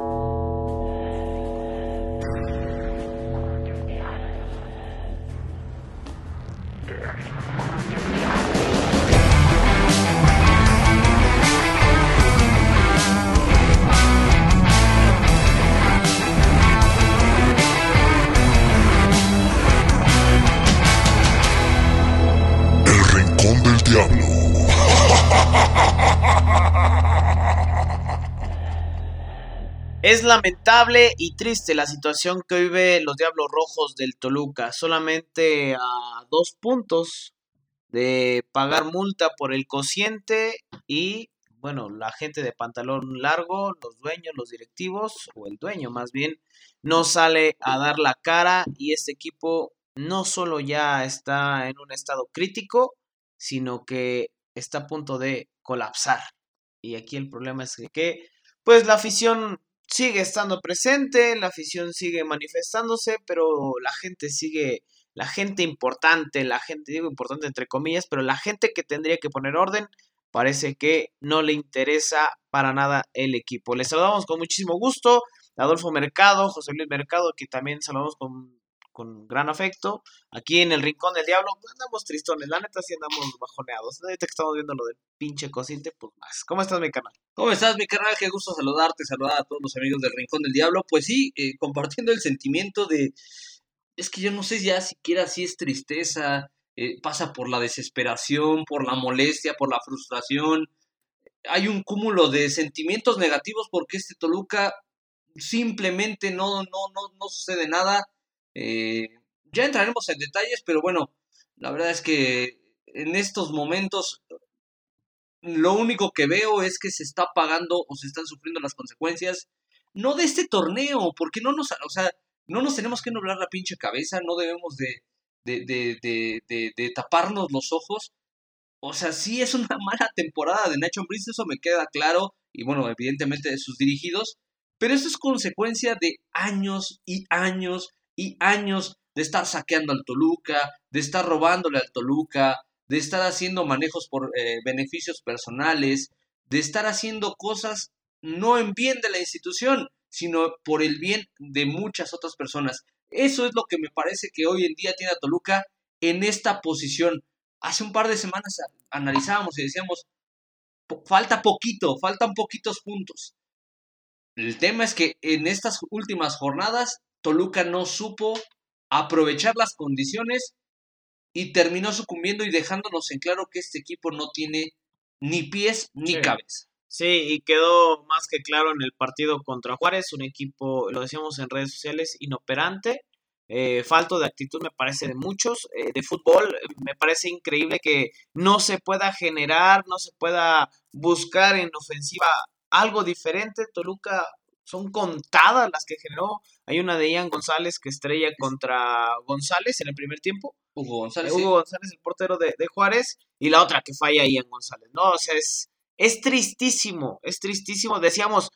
El Es lamentable y triste la situación que vive los Diablos Rojos del Toluca. Solamente a dos puntos de pagar multa por el cociente y, bueno, la gente de pantalón largo, los dueños, los directivos, o el dueño más bien, no sale a dar la cara y este equipo no solo ya está en un estado crítico, sino que está a punto de colapsar. Y aquí el problema es que, pues la afición sigue estando presente, la afición sigue manifestándose, pero la gente sigue, la gente importante, la gente, digo importante entre comillas, pero la gente que tendría que poner orden, parece que no le interesa para nada el equipo. Les saludamos con muchísimo gusto, Adolfo Mercado, José Luis Mercado, que también saludamos con, con gran afecto. Aquí en el Rincón del Diablo, pues andamos tristones, la neta sí andamos bajoneados. Ahorita que estamos viendo lo del pinche cociente, pues más. ¿Cómo estás, mi canal? ¿Cómo estás, mi canal? Qué gusto saludarte, saludar a todos los amigos del Rincón del Diablo. Pues sí, eh, compartiendo el sentimiento de. Es que yo no sé ya siquiera si es tristeza, eh, pasa por la desesperación, por la molestia, por la frustración. Hay un cúmulo de sentimientos negativos porque este Toluca simplemente no, no, no, no sucede nada. Eh, ya entraremos en detalles, pero bueno, la verdad es que en estos momentos lo único que veo es que se está pagando o se están sufriendo las consecuencias, no de este torneo, porque no nos, o sea, no nos tenemos que nublar la pinche cabeza, no debemos de, de, de, de, taparnos los ojos. O sea, sí es una mala temporada de Nacho Ambriz, eso me queda claro, y bueno, evidentemente de sus dirigidos, pero esto es consecuencia de años y años y años de estar saqueando al Toluca, de estar robándole al Toluca, de estar haciendo manejos por eh, beneficios personales, de estar haciendo cosas no en bien de la institución, sino por el bien de muchas otras personas. Eso es lo que me parece que hoy en día tiene a Toluca en esta posición. Hace un par de semanas analizábamos y decíamos, falta poquito, faltan poquitos puntos. El tema es que en estas últimas jornadas Toluca no supo aprovechar las condiciones y terminó sucumbiendo y dejándonos en claro que este equipo no tiene ni pies ni Sí. cabeza. Sí, y quedó más que claro en el partido contra Juárez, un equipo, lo decíamos en redes sociales, inoperante, eh, falto de actitud me parece de muchos, eh, de fútbol, me parece increíble que no se pueda generar, no se pueda buscar en ofensiva algo diferente, Toluca son contadas las que generó, hay una de Ian González que estrella contra González en el primer tiempo, Hugo González. Hugo sí. González, el portero de, de Juárez, y la otra que falla Ian González, ¿no? O sea, es, es tristísimo, es tristísimo. Decíamos,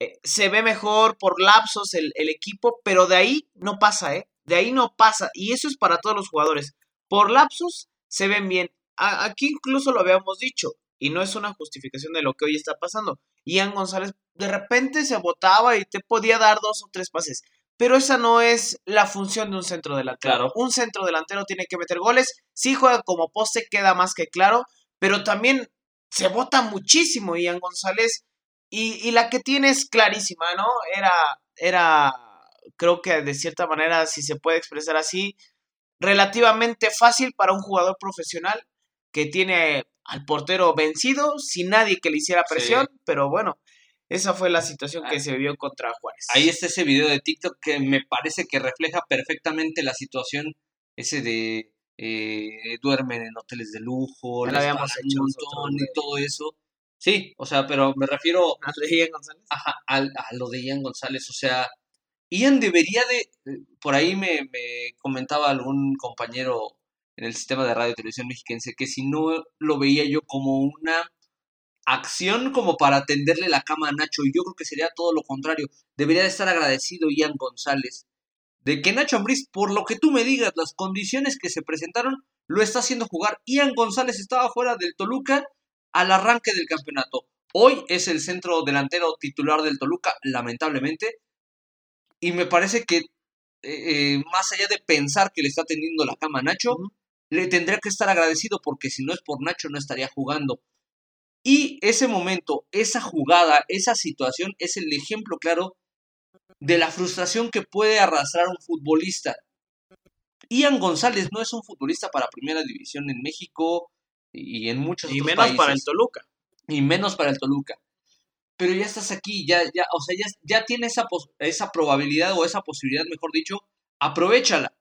eh, se ve mejor por lapsos el, el equipo, pero de ahí no pasa, ¿eh? De ahí no pasa, y eso es para todos los jugadores. Por lapsos se ven bien. A- aquí incluso lo habíamos dicho, y no es una justificación de lo que hoy está pasando. Ian González de repente se botaba y te podía dar dos o tres pases. Pero esa no es la función de un centro delantero. Claro. Un centro delantero tiene que meter goles. Si juega como poste, queda más que claro. Pero también se bota muchísimo Ian González. Y, y la que tiene es clarísima, ¿no? Era, era, creo que de cierta manera, si se puede expresar así, relativamente fácil para un jugador profesional que tiene al portero vencido, sin nadie que le hiciera Sí. presión. Pero bueno, esa fue la situación que Ah. se vio contra Juárez. Ahí está ese video de TikTok que me parece que refleja perfectamente la situación ese de eh, duermen en hoteles de lujo, lo les habíamos hecho un montón y todo eso. Sí, o sea, pero me refiero ¿A de Ian González? Ajá, al- a, lo de Ian González. O sea, Ian debería de. eh, Por ahí me, me comentaba algún compañero en el sistema de radio y televisión mexiquense que si no lo veía yo como una acción como para tenderle la cama a Nacho, y yo creo que sería todo lo contrario. Debería de estar agradecido Ian González de que Nacho Ambriz, por lo que tú me digas, las condiciones que se presentaron, lo está haciendo jugar. Ian González estaba fuera del Toluca al arranque del campeonato. Hoy es el centro delantero titular del Toluca, lamentablemente. Y me parece que, eh, eh, más allá de pensar que le está teniendo la cama a Nacho, le tendría que estar agradecido porque si no es por Nacho no estaría jugando. Y ese momento, esa jugada, esa situación es el ejemplo claro de la frustración que puede arrastrar un futbolista. Ian González no es un futbolista para primera división en México y en muchos y otros menos países. para el Toluca. Y menos para el Toluca. Pero ya estás aquí, ya, ya, o sea, ya, ya tiene esa, esa probabilidad o esa posibilidad, mejor dicho, aprovechala.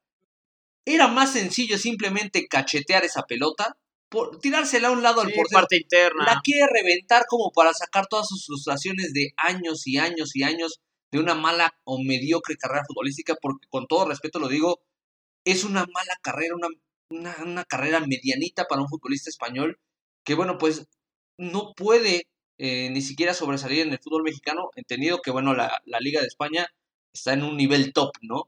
Era más sencillo simplemente cachetear esa pelota, por, tirársela a un lado al Sí, portero. parte interna. La quiere reventar como para sacar todas sus frustraciones de años y años y años de una mala o mediocre carrera futbolística, porque con todo respeto lo digo, es una mala carrera, una, una, una carrera medianita para un futbolista español que, bueno, pues no puede eh, ni siquiera sobresalir en el fútbol mexicano, entendido que, bueno, la, la Liga de España está en un nivel top, ¿no?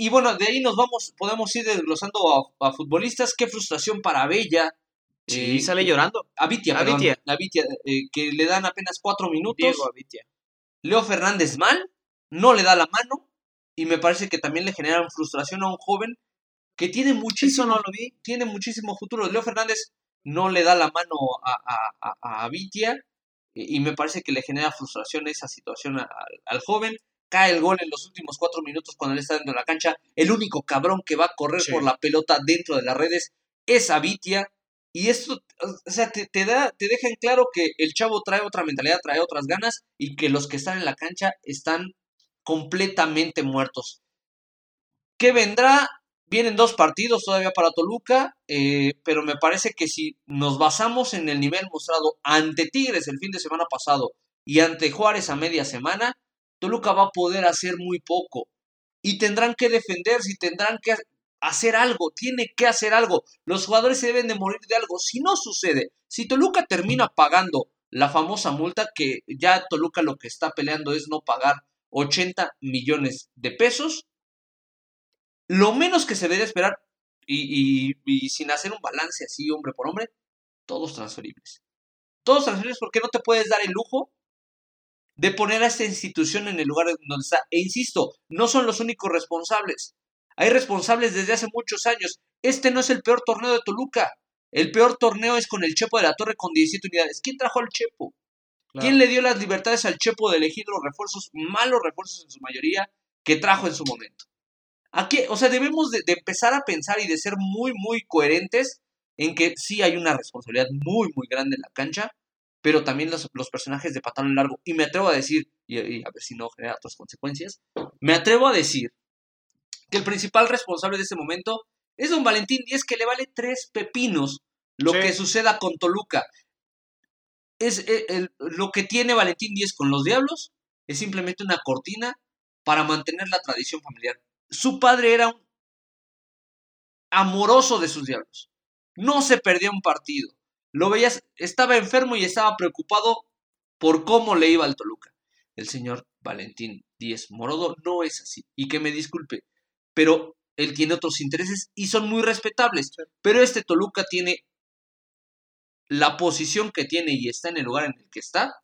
Y bueno, de ahí nos vamos, podemos ir desglosando a, a futbolistas. Qué frustración para Bella. Sí, eh, sale llorando. a Vitia, A perdón, Vitia. a Vitia, eh, que le dan apenas cuatro minutos. Diego Avitia. Leo Fernández mal, no le da la mano y me parece que también le generan frustración a un joven que tiene Eso muchísimo, no lo vi. tiene muchísimo futuro. Leo Fernández no le da la mano a, a, a, a y, me parece que le genera frustración esa situación al joven. Cae el gol en los últimos cuatro minutos cuando él está dentro de la cancha. El único cabrón que va a correr Sí. por la pelota dentro de las redes es Avitia. Y esto, o sea, te, te da, te deja en claro que el chavo trae otra mentalidad, trae otras ganas y que los que están en la cancha están completamente muertos. ¿Qué vendrá? Vienen dos partidos todavía para Toluca, eh, pero me parece que si nos basamos en el nivel mostrado ante Tigres el fin de semana pasado y ante Juárez a media semana, Toluca va a poder hacer muy poco. Y tendrán que defenderse y tendrán que hacer algo, tiene que hacer algo. Los jugadores se deben de morir de algo. Si no sucede, si Toluca termina pagando la famosa multa, que ya Toluca lo que está peleando es no pagar 80 millones de pesos, lo menos que se debe esperar, y, y- y sin hacer un balance así hombre por hombre, todos transferibles. Todos transferibles porque no te puedes dar el lujo de poner a esta institución en el lugar donde está. E insisto, no son los únicos responsables. Hay responsables desde hace muchos años. Este no es el peor torneo de Toluca. El peor torneo es con el Chepo de la Torre con 17 unidades. ¿Quién trajo al Chepo? ¿Quién le dio las libertades al Chepo de elegir los refuerzos, malos refuerzos en su mayoría, que trajo en su momento? Aquí, o sea, debemos de, de empezar a pensar y de ser muy, muy coherentes en que sí hay una responsabilidad muy, muy grande en la cancha, pero también los, los personajes de pantalón largo. Y me atrevo a decir, y, y a ver si no genera otras consecuencias, me atrevo a decir que el principal responsable de este momento es don Valentín Díez, que le vale tres pepinos lo Sí. que suceda con Toluca. Es, eh, el- lo que tiene Valentín Díez con los Diablos es simplemente una cortina para mantener la tradición familiar. Su padre era un amoroso de sus Diablos. No se perdía un partido. Lo veías, estaba enfermo y estaba preocupado por cómo le iba al Toluca. El señor Valentín Díez Morodo no es así. Y que me disculpe, pero él tiene otros intereses y son muy respetables. Pero este Toluca tiene la posición que tiene y está en el lugar en el que está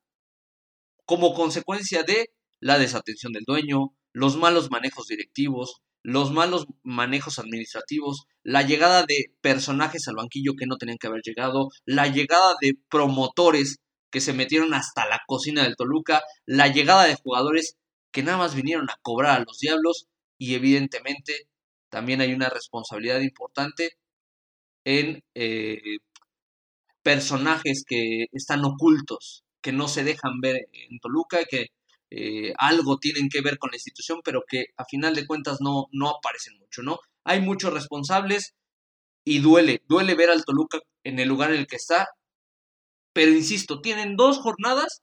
como consecuencia de la desatención del dueño, los malos manejos directivos, los malos manejos administrativos, la llegada de personajes al banquillo que no tenían que haber llegado, la llegada de promotores que se metieron hasta la cocina del Toluca, la llegada de jugadores que nada más vinieron a cobrar a los diablos y evidentemente también hay una responsabilidad importante en eh, personajes que están ocultos, que no se dejan ver en Toluca, que eh, algo tienen que ver con la institución, pero que a final de cuentas no, no aparecen mucho, ¿no? Hay muchos responsables y duele, duele ver al Toluca en el lugar en el que está, pero insisto, tienen dos jornadas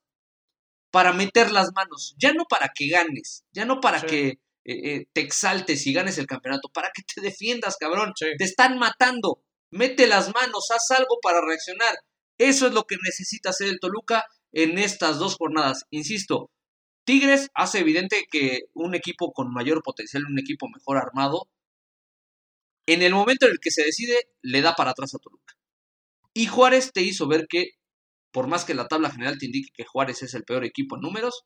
para meter las manos, ya no para que ganes, ya no para Sí. que eh, eh, te exaltes y ganes el campeonato, para que te defiendas, cabrón, Sí. te están matando, mete las manos, haz algo para reaccionar. Eso es lo que necesita hacer el Toluca en estas dos jornadas. Insisto, Tigres hace evidente que un equipo con mayor potencial, un equipo mejor armado, en el momento en el que se decide, le da para atrás a Toluca. Y Juárez te hizo ver que por más que la tabla general te indique que Juárez es el peor equipo en números,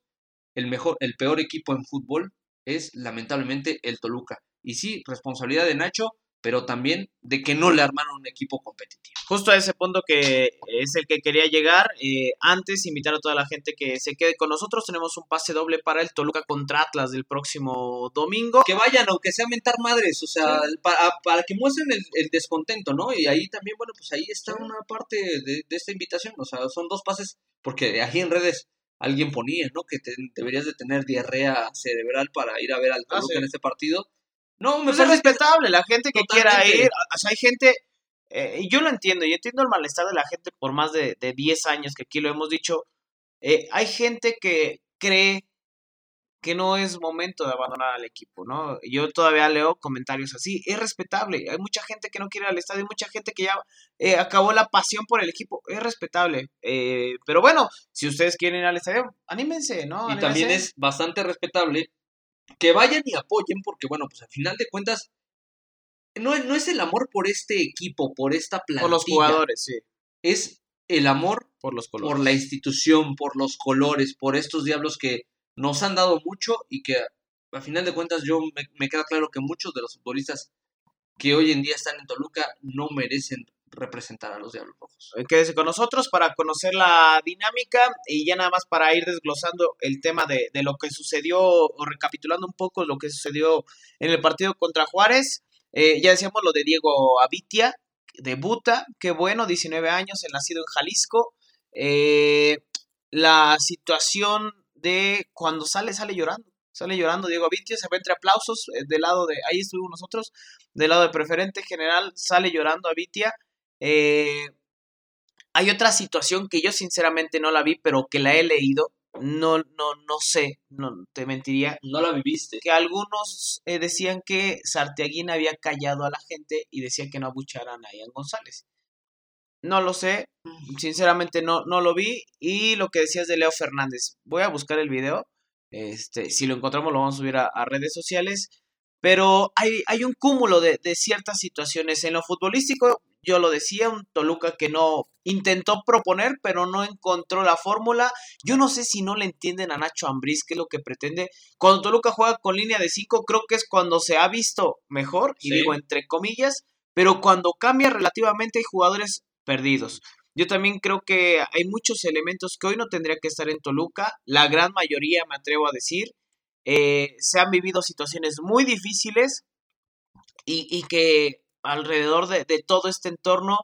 el mejor, el peor equipo en fútbol es lamentablemente el Toluca. Y sí, responsabilidad de Nacho, pero también de que no le armaron un equipo competitivo. Justo a ese punto que es el que quería llegar. Eh, antes, invitar a toda la gente que se quede con nosotros. Tenemos un pase doble para el Toluca contra Atlas del próximo domingo. Que vayan, aunque sea mentar madres, o sea, para, que muestren el, descontento, ¿no? Y ahí también, bueno, pues ahí está una parte de, esta invitación. O sea, son dos pases, porque aquí en redes alguien ponía, ¿no? Que deberías de tener diarrea cerebral para ir a ver al ah, Toluca en este partido. No, me pues parece respetable la gente que quiera ir. O sea, hay gente, eh, yo lo entiendo, yo entiendo el malestar de la gente por más de, de 10 años que aquí lo hemos dicho. Eh, hay gente que cree que no es momento de abandonar al equipo, ¿no? Yo todavía leo comentarios así, es respetable, hay mucha gente que no quiere ir al estadio, hay mucha gente que ya eh, acabó la pasión por el equipo, es respetable, pero bueno, si ustedes quieren ir al estadio, anímense, ¿no? Y también es bastante respetable que vayan y apoyen, porque bueno, pues al final de cuentas, no, no es el amor por este equipo, por esta plantilla. Por los jugadores, sí. Es el amor por los colores. Por la institución, por los colores, por estos diablos que nos han dado mucho y que al final de cuentas yo me, me queda claro que muchos de los futbolistas que hoy en día están en Toluca no merecen representar a los Diablos Rojos. Eh, quédese con nosotros para conocer la dinámica y ya nada más para ir desglosando el tema de, lo que sucedió o recapitulando un poco lo que sucedió en el partido contra Juárez. Eh, ya decíamos lo de Diego Avitia, debuta, qué bueno, 19 años, el nacido en Jalisco. Eh, la situación de cuando sale, sale llorando. Sale llorando Diego Avitia, se ve entre aplausos del lado de, ahí estuvimos nosotros, del lado de preferente general, sale llorando Avitia. Eh, hay otra situación que yo sinceramente no la vi, pero que la he leído. No, no, no sé, no te mentiría. No la viviste. Que algunos eh, decían que Sartiaguín había callado a la gente y decía que no abucharan a Ian González. No lo sé, mm. sinceramente no, no lo vi. Y lo que decías de Leo Fernández, voy a buscar el video. Este, si lo encontramos lo vamos a subir a, redes sociales. Pero hay, hay un cúmulo de, de, ciertas situaciones. En lo futbolístico, yo lo decía, un Toluca que no intentó proponer, pero no encontró la fórmula. Yo no sé si no le entienden a Nacho Ambriz qué es lo que pretende. Cuando Toluca juega con línea de 5, creo que es cuando se ha visto mejor, y digo entre comillas, pero cuando cambia relativamente hay jugadores perdidos. Yo también creo que hay muchos elementos que hoy no tendría que estar en Toluca, la gran mayoría me atrevo a decir. Eh, se han vivido situaciones muy difíciles y, y que alrededor de, todo este entorno,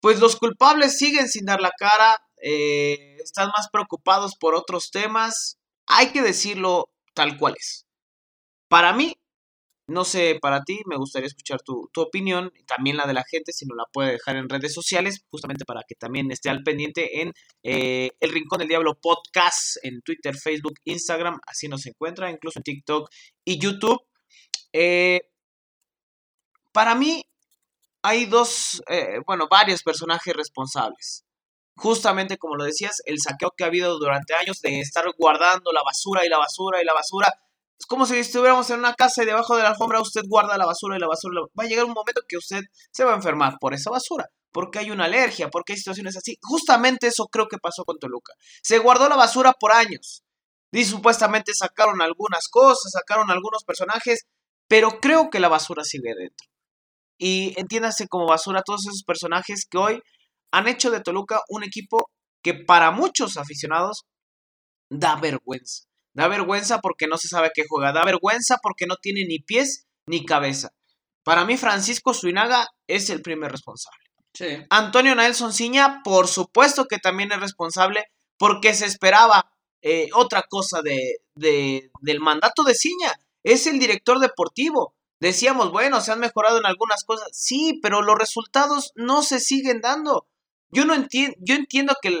pues los culpables siguen sin dar la cara, eh, están más preocupados por otros temas, hay que decirlo tal cual es. Para mí, no sé, para ti, me gustaría escuchar tu, tu opinión, también la de la gente, si no la puede dejar en redes sociales, justamente para que también esté al pendiente en eh, El Rincón del Diablo Podcast, en Twitter, Facebook, Instagram, así nos encuentra, incluso en TikTok y YouTube. Eh, para mí hay dos, eh, bueno, varios personajes responsables. Justamente como lo decías, el saqueo que ha habido durante años de estar guardando la basura y la basura y la basura. Es como si estuviéramos en una casa y debajo de la alfombra usted guarda la basura y la basura. Va a llegar un momento que usted se va a enfermar por esa basura, porque hay una alergia, porque hay situaciones así. Justamente eso creo que pasó con Toluca. Se guardó la basura por años. Y supuestamente sacaron algunas cosas, sacaron algunos personajes, pero creo que la basura sigue dentro. Y entiéndase como basura todos esos personajes que hoy han hecho de Toluca un equipo que para muchos aficionados da vergüenza. Da vergüenza porque no se sabe qué juega. Da vergüenza porque no tiene ni pies ni cabeza. Para mí, Francisco Suinaga es el primer responsable. Antonio Nelson Ciña, por supuesto que también es responsable porque se esperaba eh, otra cosa de, de, del mandato de Ciña. Es el director deportivo. Decíamos, bueno, se han mejorado en algunas cosas. Sí, pero los resultados no se siguen dando. Yo no entiendo, yo entiendo que,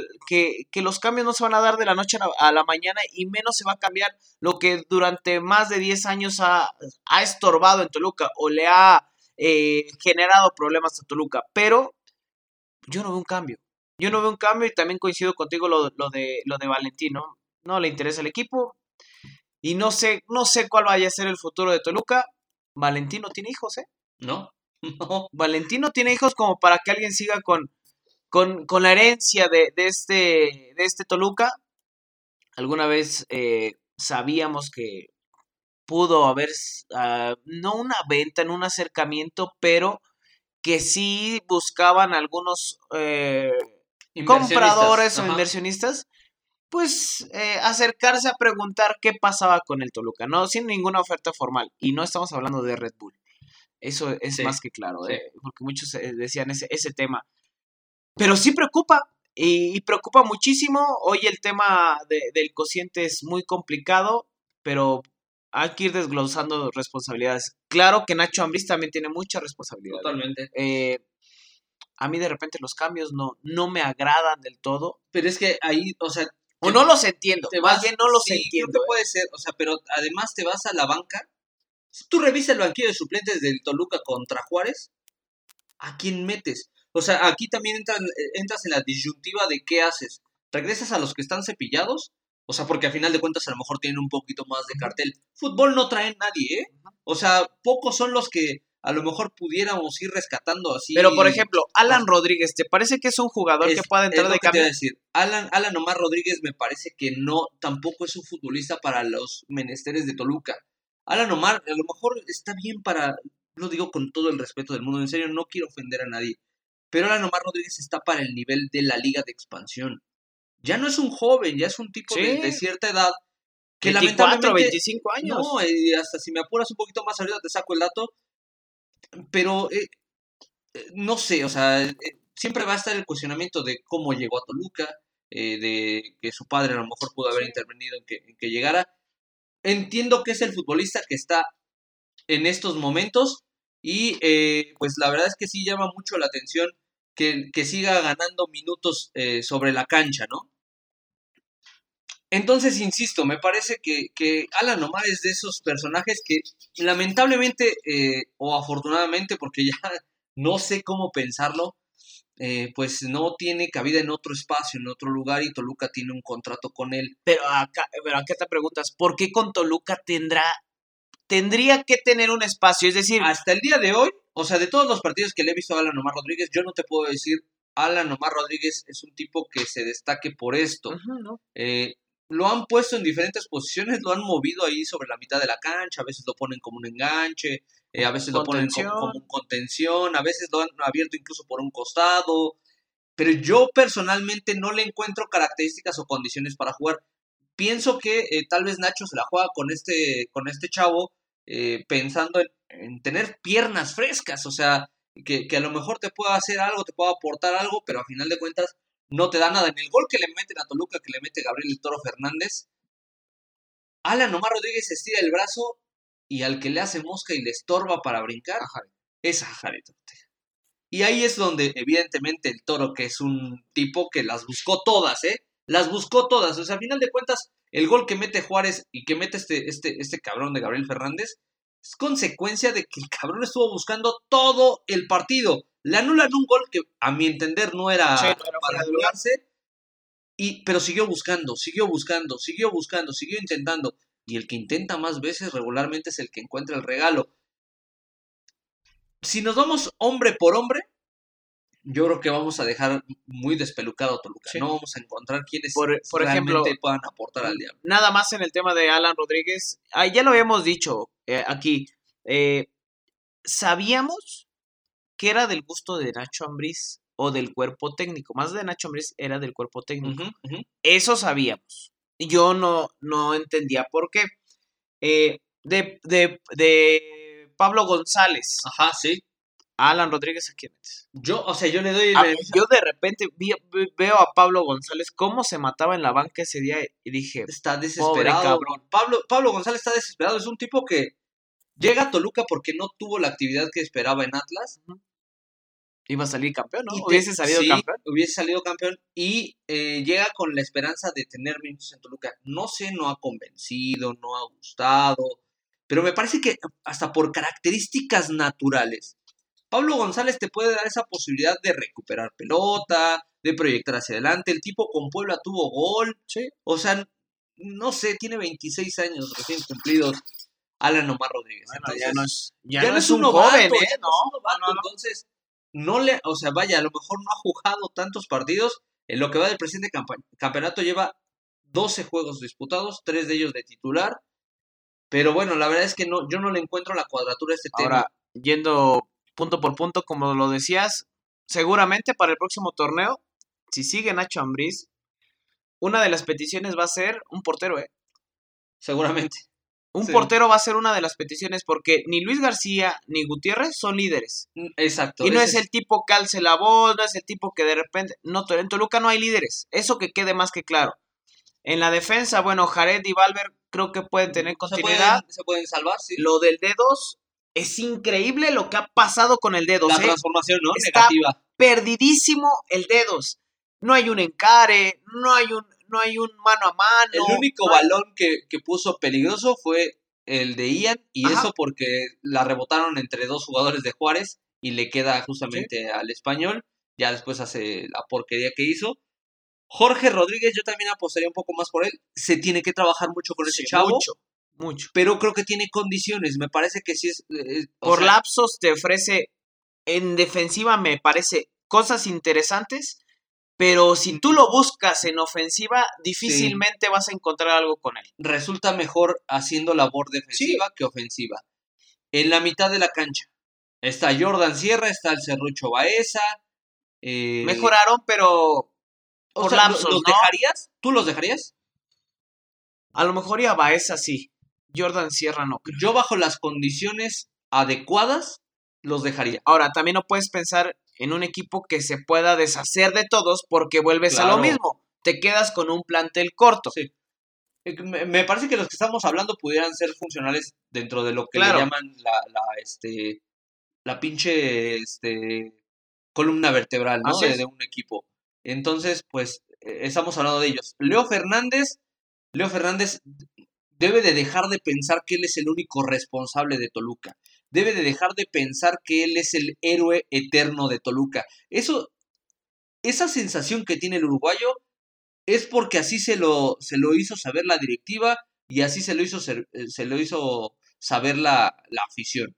los cambios no se van a dar de la noche a la, mañana y menos se va a cambiar lo que durante más de 10 años ha, estorbado en Toluca o le ha eh, generado problemas a Toluca. Pero yo no veo un cambio. Yo no veo un cambio y también coincido contigo lo, lo de, lo de Valentino. No le interesa el equipo y no sé, no sé cuál vaya a ser el futuro de Toluca. Valentino tiene hijos, ¿eh? No. No. Valentino tiene hijos como para que alguien siga con, con, con la herencia de, de, este, de este Toluca, alguna vez eh, sabíamos que pudo haber, uh, no una venta, en un acercamiento, pero que sí buscaban algunos eh, compradores o inversionistas, pues eh, acercarse a preguntar qué pasaba con el Toluca, no sin ninguna oferta formal. Y no estamos hablando de Red Bull. Eso es más que claro, ¿eh? porque muchos eh, decían ese, ese tema. Pero sí preocupa, y, preocupa muchísimo. Hoy el tema del cociente es muy complicado, pero hay que ir desglosando responsabilidades. Claro que Nacho Ambriz también tiene mucha responsabilidad. Totalmente. Eh, a mí de repente los cambios no, no me agradan del todo. Pero es que ahí, o sea... O no los entiendo, te más bien no los sí, entiendo. Creo que puede ser, o sea, pero además te vas a la banca. Si tú revisas el banquillo de suplentes del Toluca contra Juárez, ¿a quién metes? O sea, aquí también entras, entras en la disyuntiva de qué haces. ¿Regresas a los que están cepillados? O sea, porque a final de cuentas a lo mejor tienen un poquito más de cartel. Fútbol no trae nadie, ¿eh? O sea, pocos son los que a lo mejor pudiéramos ir rescatando así. Pero, por ejemplo, Alan Rodríguez, ¿te parece que es un jugador que puede entrar de cambio? Te decir. Alan, Alan Omar Rodríguez me parece que no, tampoco es un futbolista para los menesteres de Toluca. Alan Omar, a lo mejor está bien para, lo digo con todo el respeto del mundo, en serio, no quiero ofender a nadie. Pero Alan Omar Rodríguez está para el nivel de la liga de expansión. Ya no es un joven, ya es un tipo de, cierta edad que 24, lamentablemente 25 años. No, y hasta si me apuras un poquito más ahorita te saco el dato. Pero eh, eh, no sé, o sea, eh, siempre va a estar el cuestionamiento de cómo llegó a Toluca, de que su padre a lo mejor pudo haber intervenido en que, en que llegara. Entiendo que es el futbolista que está en estos momentos y pues la verdad es que sí llama mucho la atención que, siga ganando minutos eh, sobre la cancha, ¿no? Entonces, insisto, me parece que, que, Alan Omar es de esos personajes que lamentablemente eh, o afortunadamente, porque ya no sé cómo pensarlo, eh, pues no tiene cabida en otro espacio, en otro lugar y Toluca tiene un contrato con él. Pero acá, pero acá te preguntas, ¿por qué con Toluca tendrá, tendría que tener un espacio? Es decir, hasta el día de hoy o sea, de todos los partidos que le he visto a Alan Omar Rodríguez, yo no te puedo decir, Alan Omar Rodríguez es un tipo que se destaque por esto. Eh, lo han puesto en diferentes posiciones, lo han movido ahí sobre la mitad de la cancha, a veces lo ponen como un enganche, eh, a veces lo ponen como, como, un contención, a veces lo han abierto incluso por un costado, pero yo personalmente no le encuentro características o condiciones para jugar. Pienso que eh, tal vez Nacho se la juega con este, con este chavo eh, pensando en, tener piernas frescas, o sea, que, a lo mejor te pueda hacer algo, te pueda aportar algo, pero a final de cuentas no te da nada. En el gol que le meten a Toluca, que le mete Gabriel el Toro Fernández, Alan Omar Rodríguez estira el brazo y al que le hace mosca y le estorba para brincar es a Jared Y ahí es donde, evidentemente, el toro, que es un tipo que las buscó todas, ¿eh? Las buscó todas. O sea, a final de cuentas, el gol que mete Juárez y que mete este, este, este cabrón de Gabriel Fernández es consecuencia de que el cabrón estuvo buscando todo el partido. Le anulan un gol que a mi entender no era para anularse, y, pero siguió buscando, siguió buscando, siguió buscando, siguió intentando. Y el que intenta más veces regularmente es el que encuentra el regalo. Si nos vamos hombre por hombre, yo creo que vamos a dejar muy despelucado a Toluca. No vamos a encontrar quienes por, por ejemplo, puedan aportar al diablo. Nada más en el tema de Alan Rodríguez. Ah, ya lo habíamos dicho eh, aquí. Eh, sabíamos que era del gusto de Nacho Ambriz o del cuerpo técnico. Más de Nacho Ambriz era del cuerpo técnico. Eso sabíamos. Yo no, no entendía por qué. Eh, de, de, de Pablo González. Ajá, sí Alan Rodríguez, ¿a quién? Yo, o sea, yo le doy. yo de repente veo a Pablo González cómo se mataba en la banca ese día y dije. Está desesperado. Cabrón. Pablo, Pablo González está desesperado. Es un tipo que llega a Toluca porque no tuvo la actividad que esperaba en Atlas. Iba a salir campeón, ¿no? hubiese salido campeón. Hubiese salido campeón y eh, llega con la esperanza de tener minutos en Toluca. No sé, no ha convencido, no ha gustado. Pero me parece que hasta por características naturales Pablo González te puede dar esa posibilidad de recuperar pelota, de proyectar hacia adelante. El tipo con Puebla tuvo gol. O sea, no sé, tiene 26 años recién cumplidos. Alan Omar Rodríguez. ya no es, ya no es un joven, ¿eh? No, entonces, no le, o sea, vaya, a lo mejor no ha jugado tantos partidos. En lo que va del presente campeonato lleva 12 juegos disputados, tres de ellos de titular. Pero bueno, la verdad es que no, yo no le encuentro la cuadratura a este Ahora, yendo punto por punto, como lo decías, seguramente para el próximo torneo, si sigue Nacho Ambriz, una de las peticiones va a ser un portero, ¿eh? Seguramente. Un portero va a ser una de las peticiones porque ni Luis García ni Gutiérrez son líderes. Mm, exacto. Y no es el tipo que alce la voz, no es el tipo que de repente... No, en Toluca no hay líderes. Eso que quede más que claro. En la defensa, bueno, Jared y Valver creo que pueden tener continuidad. Se pueden, salvar, sí. Lo del D2 es increíble lo que ha pasado con el D2. La ¿eh? transformación, ¿no? Negativa. Perdidísimo el dedos. No hay un encare, no hay un no hay un mano a mano. El único balón que, puso peligroso fue el de Ian, y eso porque la rebotaron entre dos jugadores de Juárez y le queda justamente al español. Ya después hace la porquería que hizo. Jorge Rodríguez, yo también apostaría un poco más por él. Se tiene que trabajar mucho con ese chavo. Mucho, mucho. Pero creo que tiene condiciones. Me parece que sí es. Eh, por lapsos te ofrece. En defensiva me parece cosas interesantes pero si tú lo buscas en ofensiva, difícilmente vas a encontrar algo con él. Resulta mejor haciendo labor defensiva que ofensiva. En la mitad de la cancha está Jordan Sierra, está el Cerrucho Baeza. Eh, Mejoraron, pero por lapsos, ¿los dejarías? ¿Tú los dejarías? A lo mejor ya Baeza sí. Jordan Sierra no. Yo bajo las condiciones adecuadas los dejaría. Ahora, también no puedes pensar en un equipo que se pueda deshacer de todos porque vuelves a lo mismo. Te quedas con un plantel corto. Sí. Eh, me parece que los que estamos hablando pudieran ser funcionales dentro de lo que le llaman la, la, este, la pinche este, columna vertebral ¿no? de, un equipo. Entonces, pues, eh, estamos hablando de ellos. Leo Fernández, Leo Fernández debe de dejar de pensar que él es el único responsable de Toluca debe de dejar de pensar que él es el héroe eterno de Toluca. Eso, esa sensación que tiene el uruguayo es porque así se lo, se lo hizo saber la directiva y así se lo hizo, eh, se lo hizo saber la, la afición.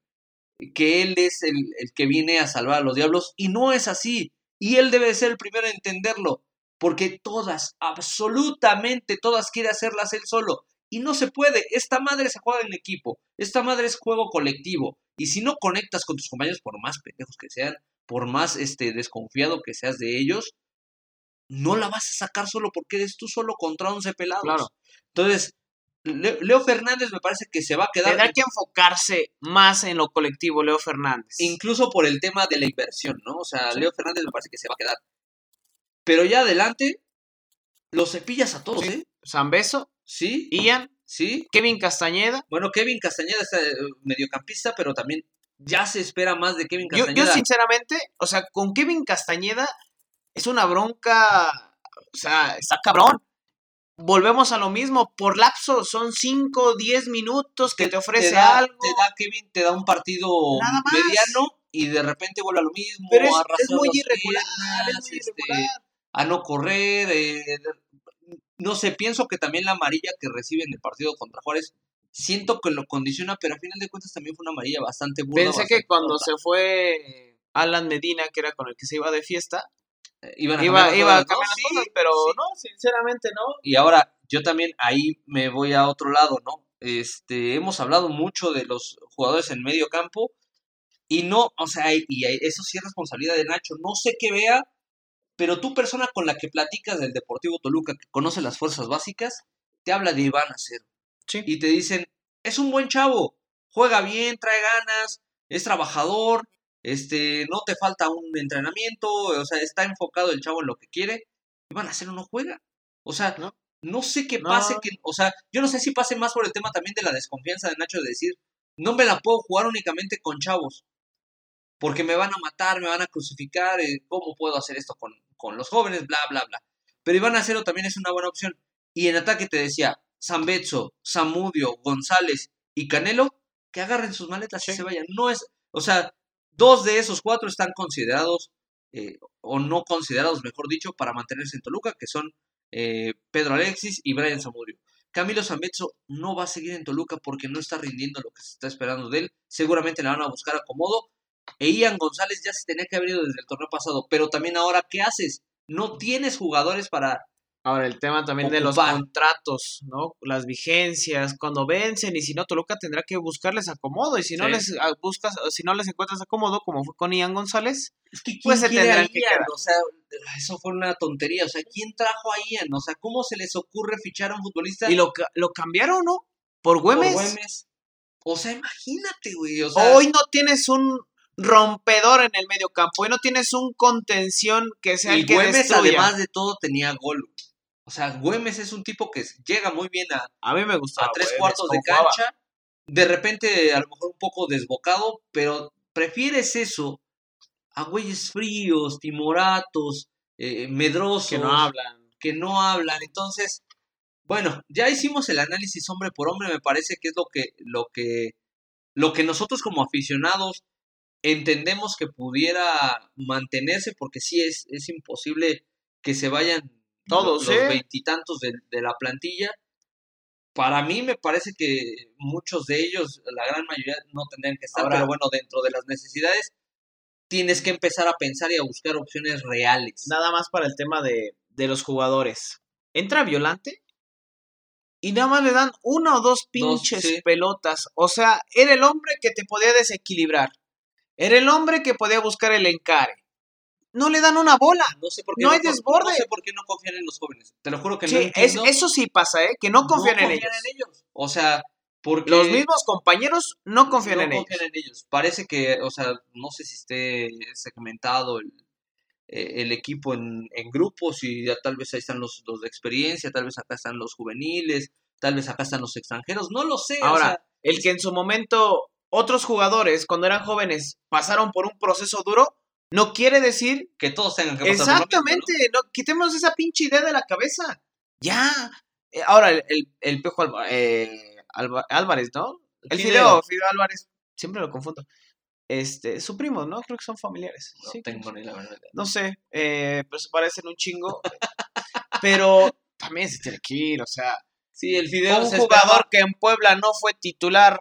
Que él es el, el que viene a salvar a los diablos y no es así. Y él debe ser el primero a entenderlo. Porque todas, absolutamente todas quiere hacerlas él solo. Y no se puede. Esta madre se juega en equipo. Esta madre es juego colectivo. Y si no conectas con tus compañeros, por más pendejos que sean, por más este, desconfiado que seas de ellos, no la vas a sacar solo porque eres tú solo contra 11 pelados. Claro. Entonces, Leo Fernández me parece que se va a quedar. Tendrá que enfocarse más en lo colectivo, Leo Fernández. Incluso por el tema de la inversión, ¿no? O sea, Leo Fernández me parece que se va a quedar. Pero ya adelante, los cepillas a todos, ¿eh? Beso Sí. Ian. Sí. Kevin Castañeda. Bueno, Kevin Castañeda es eh, mediocampista, pero también ya se espera más de Kevin Castañeda. Yo, sinceramente, o sea, con Kevin Castañeda es una bronca, o sea, está cabrón. Volvemos a lo mismo, por lapso son 5, 10 minutos que te, ofrece algo. Te da Kevin, te da un partido mediano y de repente vuelve a lo mismo. Pero es, muy irregular, es muy este, a no correr, eh, no sé, pienso que también la amarilla que recibe en el partido contra Juárez, siento que lo condiciona, pero a final de cuentas también fue una amarilla bastante buena. Pensé que cuando se fue Alan Medina, que era con el que se iba de fiesta, eh, iba, a cambiar pero no, sinceramente no. Y ahora, yo también ahí me voy a otro lado, ¿no? Este, hemos hablado mucho de los jugadores en medio campo y no, o sea, y eso sí es responsabilidad de Nacho, no sé qué vea pero tú, persona con la que platicas del Deportivo Toluca, que conoce las fuerzas básicas, te habla de Iván Acero. Y te dicen, es un buen chavo, juega bien, trae ganas, es trabajador, este, no te falta un entrenamiento, o sea, está enfocado el chavo en lo que quiere. Iván Acero no juega. O sea, no, no sé qué pase, que, o sea, yo no sé si pase más por el tema también de la desconfianza de Nacho de decir, no me la puedo jugar únicamente con chavos porque me van a matar, me van a crucificar, eh, ¿cómo puedo hacer esto con, los jóvenes? Bla, bla, bla. Pero Iván Acero también es una buena opción. Y en ataque te decía, Zambetso, Samudio, González y Canelo, que agarren sus maletas y se vayan. No es, o sea, dos de esos cuatro están considerados, eh, o no considerados, mejor dicho, para mantenerse en Toluca, que son eh, Pedro Alexis y Brian Samudio. Camilo Zambetso no va a seguir en Toluca porque no está rindiendo lo que se está esperando de él. Seguramente le van a buscar acomodo E Ian González ya se tenía que haber ido desde el torneo pasado, pero también ahora, ¿qué haces? No tienes jugadores para Ahora, el tema también de los contratos, ¿no? Las vigencias, cuando vencen, y si no, Toluca tendrá que buscarles acomodo, y si no Sí. les ah, buscas, si no les encuentras acomodo, como fue con Ian González, Es que ¿quién Pues se tendrán que quedar. O sea, eso fue una tontería. O sea, ¿quién trajo a Ian? O sea, ¿cómo se les ocurre fichar a un futbolista y lo, lo cambiaron, ¿no? Por por Güemes. Güemes? O sea, imagínate, güey. O sea, Hoy no tienes un rompedor en el medio campo, hoy no tienes un contención que sea y el que Güemes, destruya. además de todo, tenía gol. O sea, Güemes es un tipo que llega muy bien a, A mí me gustaba. a tres Güemes, cuartos de jugaba. cancha. De repente, a lo mejor un poco desbocado, pero prefieres eso a güeyes fríos, timoratos, eh, medrosos. Que no hablan. que no hablan. Entonces, bueno, ya hicimos el análisis hombre por hombre, me parece que es lo que, lo que, lo que nosotros como aficionados entendemos que pudiera mantenerse, porque sí es, es imposible que se vayan Todos, los ¿eh? veintitantos de, de la plantilla. Para mí me parece que muchos de ellos, la gran mayoría, no tendrían que estar, Ahora- pero bueno, dentro de las necesidades, tienes que empezar a pensar y a buscar opciones reales. Nada más para el tema de, de los jugadores. Entra Violante y nada más le dan una o dos pinches sí. pelotas. O sea, era el hombre que te podía desequilibrar. Era el hombre que podía buscar el encare. No le dan una bola. No sé por qué No hay desborde. No sé por qué no confían en los jóvenes. Te lo juro que no es- eso sí pasa, ¿eh? Que no confían, en, ellos. ellos. O sea, porque Los mismos compañeros no confían en ellos. confían en ellos. Parece que, o sea, no sé si esté segmentado el, eh, el equipo en, en grupos y ya tal vez ahí están los, los de experiencia, tal vez acá están los juveniles, tal vez acá están los extranjeros. No lo sé. o Ahora, sea, el que en su momento otros jugadores, cuando eran jóvenes, pasaron por un proceso duro, no quiere decir que todos tengan que pasar mismo. Exactamente, no, quitemos esa pinche idea de la cabeza. Ya. Eh, ahora, el, el, Alba- eh, Alba- Álvarez, ¿no? El Fideo. Fideo, Fideo Álvarez, siempre lo confundo. Este, su primo, ¿no? Creo que son familiares. No Sí, tengo ni la verdad. no sé, eh, pero se parecen un chingo. pero también se tiene que ir, o sea, Sí, el Fideo un se jugador que en Puebla no fue titular,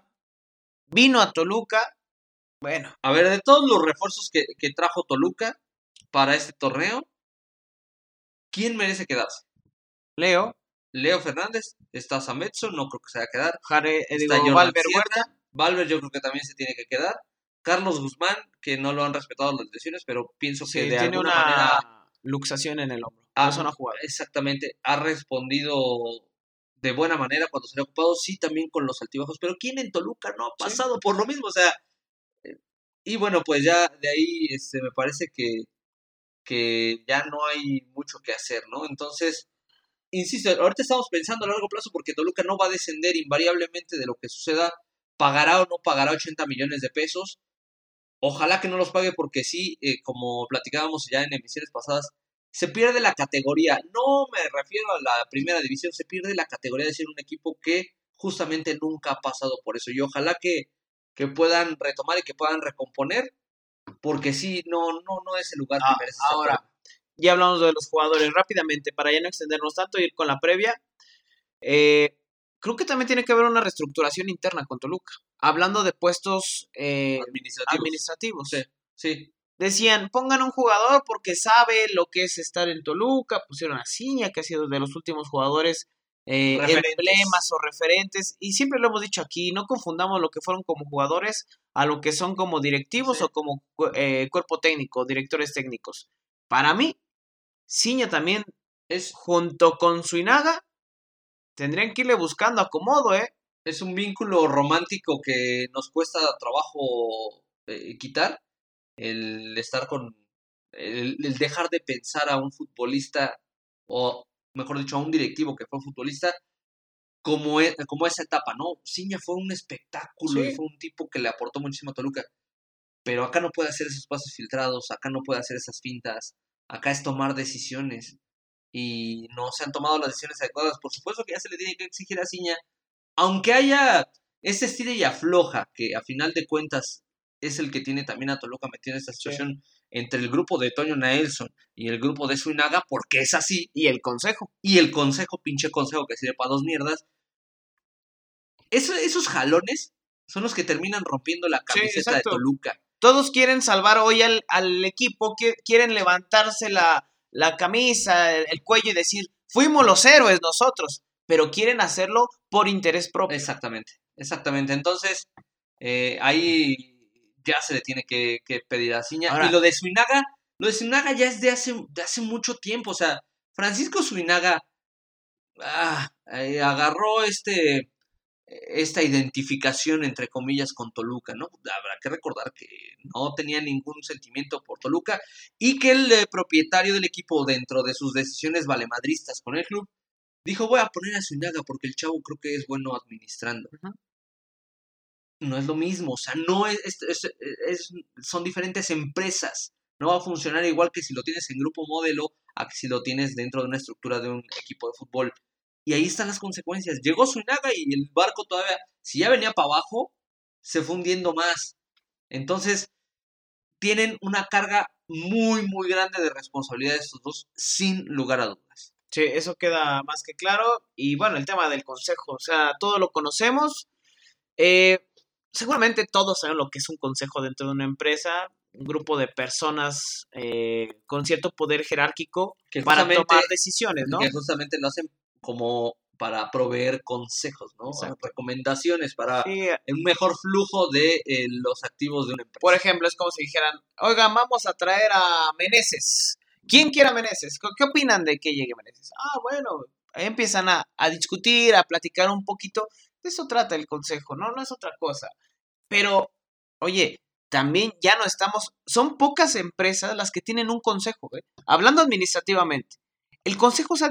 vino a Toluca, bueno, A ver, de todos los refuerzos que, que trajo Toluca para este torneo, ¿quién merece quedarse? Leo, Leo Fernández, está Sametso, no creo que se vaya a quedar. Jare, eh, Está digo, Valver Huerta, Valver yo creo que también se tiene que quedar. Carlos Guzmán, que no lo han respetado las lesiones, pero pienso que sí, de tiene alguna una manera luxación en el hombro, Ah, no jugado. exactamente ha respondido de buena manera cuando se le ha ocupado, sí también con los altibajos, pero ¿quién en Toluca no ha Sí. pasado por lo mismo? O sea, eh, y bueno, pues ya de ahí este, me parece que, que ya no hay mucho que hacer, ¿no? Entonces, insisto, ahorita estamos pensando a largo plazo porque Toluca no va a descender invariablemente de lo que suceda, pagará o no pagará 80 millones de pesos. Ojalá que no los pague porque sí, eh, como platicábamos ya en emisiones pasadas, se pierde la categoría. No me refiero a la primera división, se pierde la categoría de ser un equipo que justamente nunca ha pasado por eso. Y ojalá que, que puedan retomar y que puedan recomponer, porque sí, no, no, no es el lugar Ah, que merece estar ahora, ya hablamos de los jugadores rápidamente, para ya no extendernos tanto, ir con la previa. Eh, creo que también tiene que haber una reestructuración interna con Toluca. Hablando de puestos eh, administrativos. administrativos. Sí, sí. Decían, pongan un jugador porque sabe lo que es estar en Toluca. Pusieron a Ciña, que ha sido de los últimos jugadores eh, emblemas o referentes. Y siempre lo hemos dicho aquí, no confundamos lo que fueron como jugadores a lo que son como directivos Sí. o como eh, cuerpo técnico, directores técnicos. Para mí, Ciña también, Es, junto con Suinaga, tendrían que irle buscando acomodo, ¿eh? es un vínculo romántico que nos cuesta trabajo eh, quitar. El estar con. El, el dejar de pensar a un futbolista, o mejor dicho, a un directivo que fue futbolista, como, e- como esa etapa, ¿no? Ciña fue un espectáculo y fue un tipo que le aportó muchísimo a Toluca. Pero acá no puede hacer esos pasos filtrados, acá no puede hacer esas fintas, acá es tomar decisiones. Y no se han tomado las decisiones adecuadas. Por supuesto que ya se le tiene que exigir a Ciña aunque haya ese estilo y afloja, que a final de cuentas es el que tiene también a Toluca metido en esta situación entre el grupo de Toño Naelson y el grupo de Suinaga, porque es así, Y el consejo. y el consejo, pinche consejo que sirve para dos mierdas. Eso- esos jalones son los que terminan rompiendo la Sí, camiseta de. Toluca. todos quieren salvar hoy al, al equipo, quieren levantarse la, la camisa, el, cuello y decir, fuimos los héroes nosotros, pero quieren hacerlo por interés propio. Exactamente, exactamente. Entonces, eh, ahí ya se le tiene que, pedir a Ciña. y lo de Suinaga, lo de Suinaga ya es de hace, de hace mucho tiempo. O sea, Francisco Suinaga ah, eh, agarró este esta identificación entre comillas con Toluca, ¿no? Habrá que recordar que no tenía ningún sentimiento por Toluca y que el eh, propietario del equipo dentro de sus decisiones valemadristas con el club dijo voy a poner a Suinaga porque el chavo creo que es bueno administrando no es lo mismo, o sea, no es, es, son diferentes empresas. No va a funcionar igual que si lo tienes en grupo modelo a que si lo tienes dentro de una estructura de un equipo de fútbol. Y ahí están las consecuencias. Llegó Suinaga y el barco todavía, si ya venía para abajo, se fue hundiendo más. Entonces, tienen una carga muy, muy grande de responsabilidad estos dos, sin lugar a dudas. Sí, eso queda más que claro. Y bueno, el tema del consejo, o sea, todo lo conocemos. Eh, seguramente todos saben lo que es un consejo dentro de una empresa, un grupo de personas eh, con cierto poder jerárquico que para tomar decisiones, ¿no? Que justamente lo hacen como para proveer consejos, ¿no? Recomendaciones para un mejor flujo de eh, los activos de una empresa. Por ejemplo, es como si dijeran, oigan, vamos a traer a Meneses. ¿Quién quiere a Meneses? ¿Qué opinan de que llegue Meneses? Ah, bueno, ahí empiezan a, a discutir, a platicar un poquito de eso trata el consejo, ¿no? No es otra cosa. Pero, oye, también ya no estamos, son pocas empresas las que tienen un consejo, ¿eh? hablando administrativamente. El consejo se ha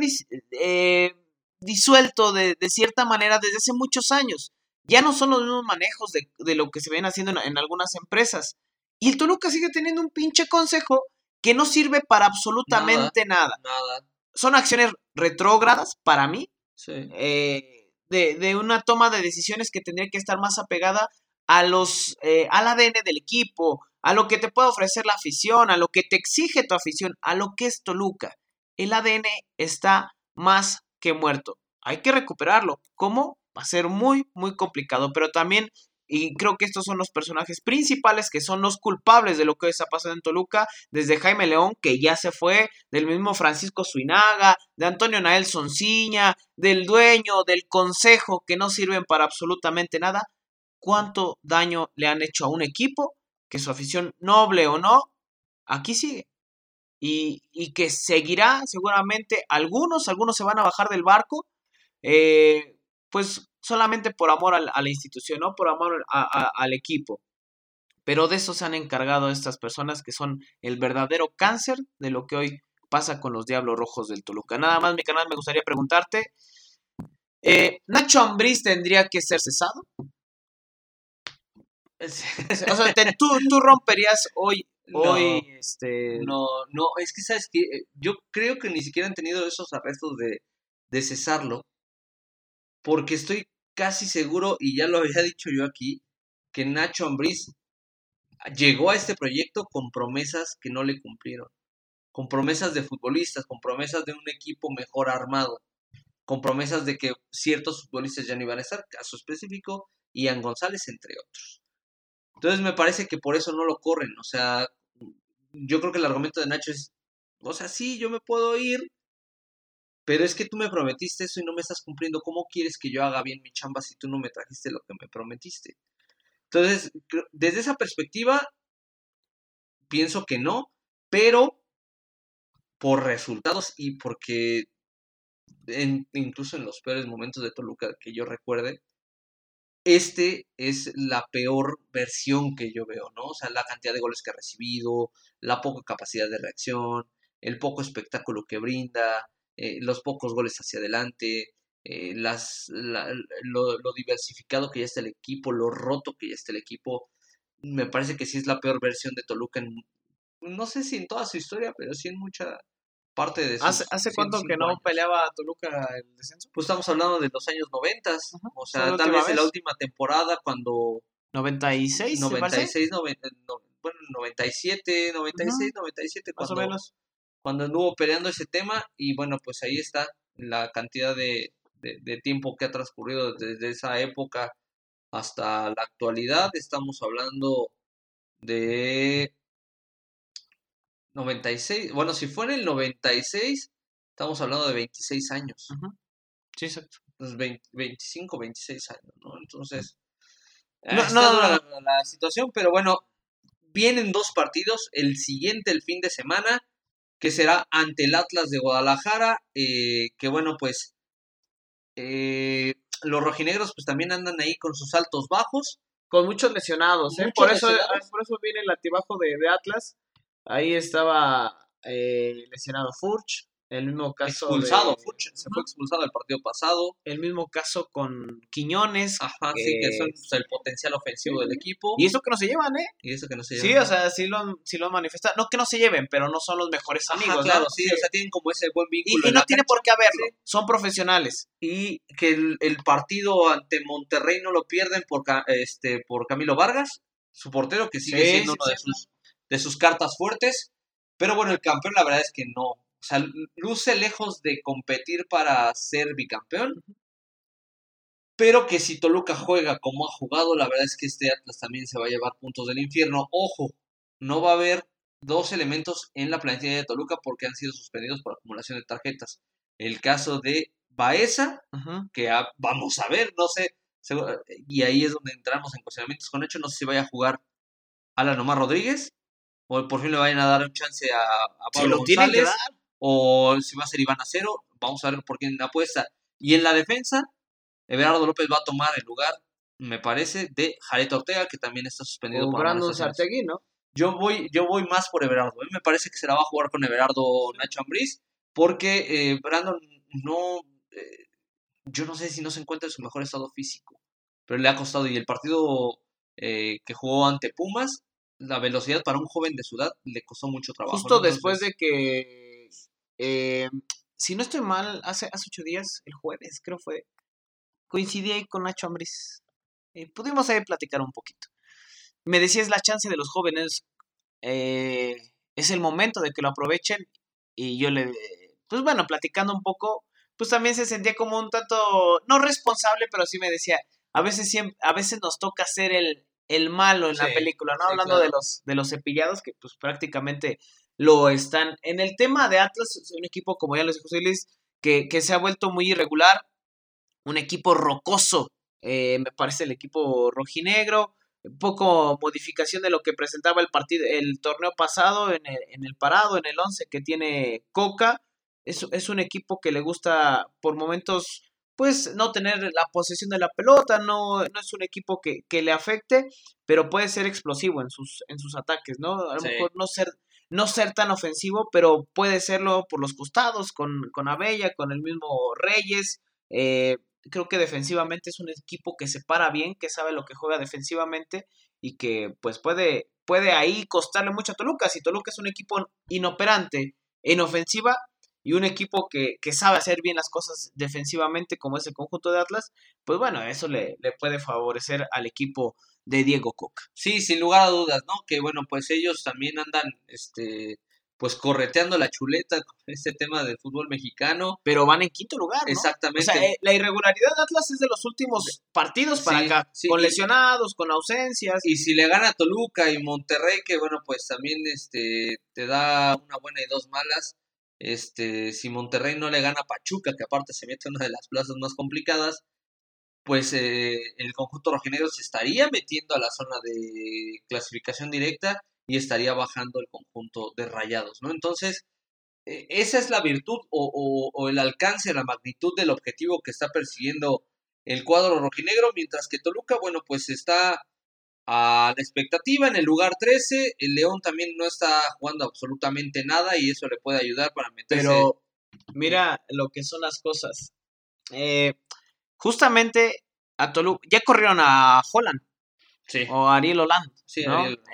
eh, disuelto de, cierta manera desde hace muchos años. Ya no son los mismos manejos de, lo que se ven haciendo en, algunas empresas. Y el Toluca sigue teniendo un pinche consejo que no sirve para absolutamente nada. nada. Son acciones retrógradas para mí. Eh, de, una toma de decisiones que tendría que estar más apegada a los, eh, al ADN del equipo, a lo que te puede ofrecer la afición, a lo que te exige tu afición, a lo que es Toluca. El ADN está más que muerto. Hay que recuperarlo. ¿Cómo? Va a ser muy, muy complicado, pero también y creo que estos son los personajes principales que son los culpables de lo que está pasando en Toluca, desde Jaime León, que ya se fue, del mismo Francisco Suinaga, de Antonio Nael Sonciña, del dueño, del consejo, que no sirven para absolutamente nada. ¿Cuánto daño le han hecho a un equipo que su afición, noble o no, aquí sigue? Y, y que seguirá seguramente algunos, algunos se van a bajar del barco, eh, pues solamente por amor a la institución, no por amor al equipo. Pero de eso se han encargado estas personas que son el verdadero cáncer de lo que hoy pasa con los Diablos Rojos del Toluca. Nada más, mi canal, me gustaría preguntarte, eh, ¿Nacho Ambriz tendría que ser cesado? o sea, ¿tú, tú, romperías hoy, hoy, este... No, no, es que, ¿sabes que Yo creo que ni siquiera han tenido esos arrestos de, de cesarlo, porque estoy casi seguro, y ya lo había dicho yo aquí, que Nacho Ambriz llegó a este proyecto con promesas que no le cumplieron. Con promesas de futbolistas, con promesas de un equipo mejor armado, con promesas de que ciertos futbolistas ya no iban a estar, caso específico, Ian González, entre otros. Entonces me parece que por eso no lo corren. O sea, yo creo que el argumento de Nacho es, o sea, sí, yo me puedo ir, pero es que tú me prometiste eso y no me estás cumpliendo. ¿Cómo quieres que yo haga bien mi chamba si tú no me trajiste lo que me prometiste? Entonces, desde esa perspectiva, pienso que no, pero por resultados y porque incluso en los peores momentos de Toluca que yo recuerde, este es la peor versión que yo veo, ¿no? O sea, la cantidad de goles que ha recibido, la poca capacidad de reacción, el poco espectáculo que brinda, eh, los pocos goles hacia adelante, eh, las, lo, diversificado que ya está el equipo, lo roto que ya está el equipo. Me parece que sí es la peor versión de Toluca, en, no sé si en toda su historia, pero sí en mucha parte de su ¿Hace, ¿hace cuánto que no peleaba Toluca el descenso? Pues estamos hablando de los años noventas, o sea, tal vez en la última temporada cuando... 96, 96, bueno, 97, 96, 97, cuando, Más o menos cuando anduvo peleando ese tema y bueno, pues ahí está la cantidad de, tiempo que ha transcurrido desde esa época hasta la actualidad. Estamos hablando de 96. Bueno, si fue en el 96, estamos hablando de 26 años. Sí, exacto. 25, 26 años, ¿no? Entonces, no, no, la, la, situación, pero bueno, vienen dos partidos. El siguiente, el fin de semana, que será ante el Atlas de Guadalajara, eh, que bueno, pues eh, los rojinegros pues también andan ahí con sus altos bajos. Con muchos lesionados, ¿eh? por, Eso, por eso viene el atibajo de, de Atlas. Ahí estaba lesionado Furch, el mismo caso. Expulsado, se fue expulsado el partido pasado. El mismo caso con Quiñones. Ajá, sí, que son pues, el potencial ofensivo del equipo. Y eso que no se llevan, ¿eh? Y eso que no se llevan. Sí, o sea, sí lo, sí lo manifesta. No que no se lleven, pero no son los mejores amigos. claro, sí, o sea, tienen como ese buen vínculo. Y, no tiene por qué haberlo. Son profesionales. Y que el, partido ante Monterrey no lo pierden por, este, por Camilo Vargas, su portero, que sigue siendo uno de sus, de sus cartas fuertes. Pero bueno, el campeón la verdad es que no, o sea, luce lejos de competir para ser bicampeón. Pero que si Toluca juega como ha jugado, la verdad es que este Atlas también se va a llevar puntos del infierno. Ojo, no va a haber dos elementos en la plantilla de Toluca porque han sido suspendidos por acumulación de tarjetas. El caso de Baeza, que vamos a ver, no sé, y ahí es donde entramos en cuestionamientos con hecho, no sé si vaya a jugar Alan Omar Rodríguez, o por fin le vayan a dar un chance a, Pablo González, o si va a ser Iván Acero, vamos a ver por quién apuesta. Y en la defensa, Everardo López va a tomar el lugar, me parece, de Jared Ortega, que también está suspendido por Brandon Sartegui, ¿no? Yo voy, yo voy más por Everardo. ¿eh? Me parece que se la va a jugar con Everardo Nacho Ambriz, porque eh, Brandon no. Eh, yo no sé si no se encuentra en su mejor estado físico, pero le ha costado. Y el partido que jugó ante Pumas, la velocidad para un joven de su edad le costó mucho trabajo. Justo después de que eh, si no estoy mal, hace, hace ocho días, el jueves creo fue, coincidí ahí con Nacho Ambris. Eh, pudimos ahí platicar un poquito. Me decías la chance de los jóvenes, eh, es el momento de que lo aprovechen. Y yo le, pues bueno, platicando un poco, pues también se sentía como un tanto, no responsable, pero sí me decía, a veces, a veces nos toca ser el, el malo en la película, ¿no? Hablando de, los, de los cepillados, que pues prácticamente lo están. En el tema de Atlas, es un equipo, como ya les dijo José Luis, que, que se ha vuelto muy irregular, un equipo rocoso, eh, me parece el equipo rojinegro, un poco modificación de lo que presentaba el partido, el torneo pasado en el, en el parado, en el 11 que tiene Coca. Es, es un equipo que le gusta por momentos pues no tener la posesión de la pelota, no, no es un equipo que, que, le afecte, pero puede ser explosivo en sus, en sus ataques, ¿no? A lo mejor no ser no ser tan ofensivo, pero puede serlo por los costados, con, con Abella, con el mismo Reyes. Eh, creo que defensivamente es un equipo que se para bien, que sabe lo que juega defensivamente y que pues puede, puede ahí costarle mucho a Toluca. Si Toluca es un equipo inoperante en ofensiva y un equipo que, que sabe hacer bien las cosas defensivamente como es el conjunto de Atlas, pues bueno, eso le, le puede favorecer al equipo de Diego Coca. Sí, sin lugar a dudas, ¿no? Que bueno, pues ellos también andan, este, pues correteando la chuleta con este tema del fútbol mexicano. Pero van en quinto lugar, ¿no? Exactamente. O sea, eh, la irregularidad de Atlas es de los últimos partidos para acá, con lesionados, con ausencias. Y si le gana Toluca y Monterrey, que bueno, pues también este, te da una buena y dos malas. Este, si Monterrey no le gana a Pachuca, que aparte se mete en una de las plazas más complicadas, pues eh, el conjunto rojinegro se estaría metiendo a la zona de clasificación directa y estaría bajando el conjunto de rayados, ¿no? Entonces, e, esa es la virtud o, o, el alcance, la magnitud del objetivo que está persiguiendo el cuadro rojinegro, mientras que Toluca, bueno, pues está a la expectativa en el lugar 13, el León también no está jugando absolutamente nada y eso le puede ayudar para meterse. Pero mira lo que son las cosas. Eh, justamente a Toluca, ya corrieron a Holland. Sí. O a Ariel Holland, sí,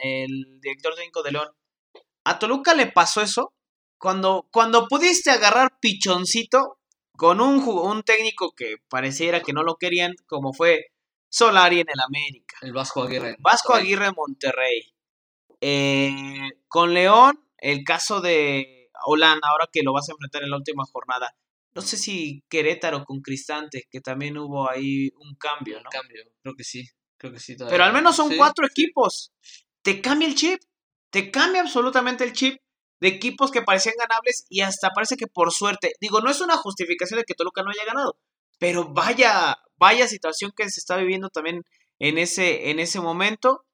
el director técnico de León. A Toluca le pasó eso cuando, cuando pudiste agarrar pichoncito con un, un técnico que pareciera que no lo querían, como fue Solari en el América. El Vasco Aguirre. Vasco Aguirre Monterrey. Eh, con León, el caso de Holland, ahora que lo vas a enfrentar en la última jornada no sé si Querétaro con Cristante, que también hubo ahí un cambio, ¿no? Un cambio, creo que sí, creo que sí. Pero al menos son cuatro equipos te cambia el chip, te cambia absolutamente el chip de equipos que parecían ganables y hasta parece que por suerte, digo, no es una justificación de que Toluca no haya ganado, pero vaya, vaya situación que se está viviendo también en ese, en ese momento.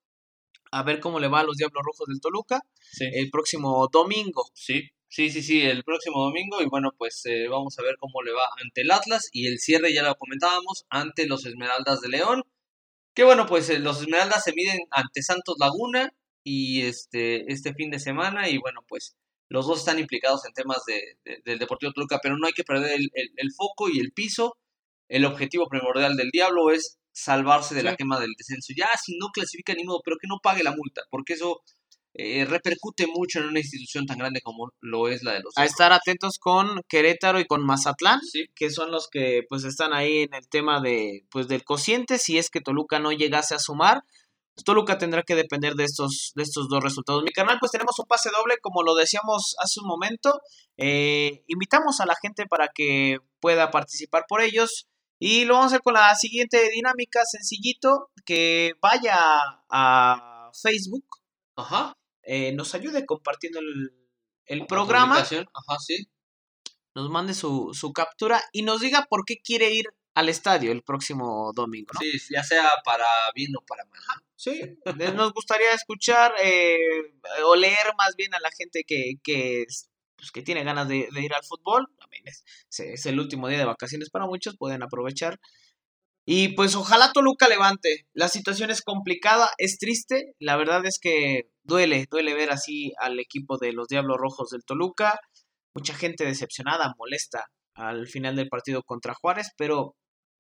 A ver cómo le va a los Diablos Rojos del Toluca el próximo domingo. Sí, sí, sí, sí, el próximo domingo. Y bueno, pues eh, vamos a ver cómo le va ante el Atlas. Y el cierre ya lo comentábamos, ante los Esmeraldas de León. Que bueno, pues eh, los Esmeraldas se miden ante Santos Laguna y este, este fin de semana. Y bueno, pues los dos están implicados en temas de, del Deportivo Toluca, pero no hay que perder el, foco y el piso. El objetivo primordial del Diablo es salvarse de la quema del descenso. Ya si no clasifica ni modo, pero que no pague la multa, porque eso eh, repercute mucho en una institución tan grande como lo es la de los. A estar atentos con Querétaro y con Mazatlán, que son los que pues están ahí en el tema de pues del cociente. Si es que Toluca no llegase a sumar, pues, Toluca tendrá que depender de estos, de estos dos resultados. Mi canal, pues tenemos un pase doble, como lo decíamos hace un momento. Eh, invitamos a la gente para que pueda participar por ellos. Y lo vamos a hacer con la siguiente dinámica, sencillito, que vaya a Facebook. Ajá. Eh, nos ayude compartiendo el, el programa. Ajá, sí. Nos mande su, su captura y nos diga por qué quiere ir al estadio el próximo domingo. ¿no? Sí, ya sea para bien o para mal. Sí, nos gustaría escuchar eh, o leer más bien a la gente que, que, pues, que tiene ganas de, ir al fútbol. También es, es, el último día de vacaciones para muchos, pueden aprovechar. Y pues ojalá Toluca levante. La situación es complicada, es triste. La verdad es que duele, duele ver así al equipo de los Diablos Rojos del Toluca. Mucha gente decepcionada, molesta al final del partido contra Juárez, pero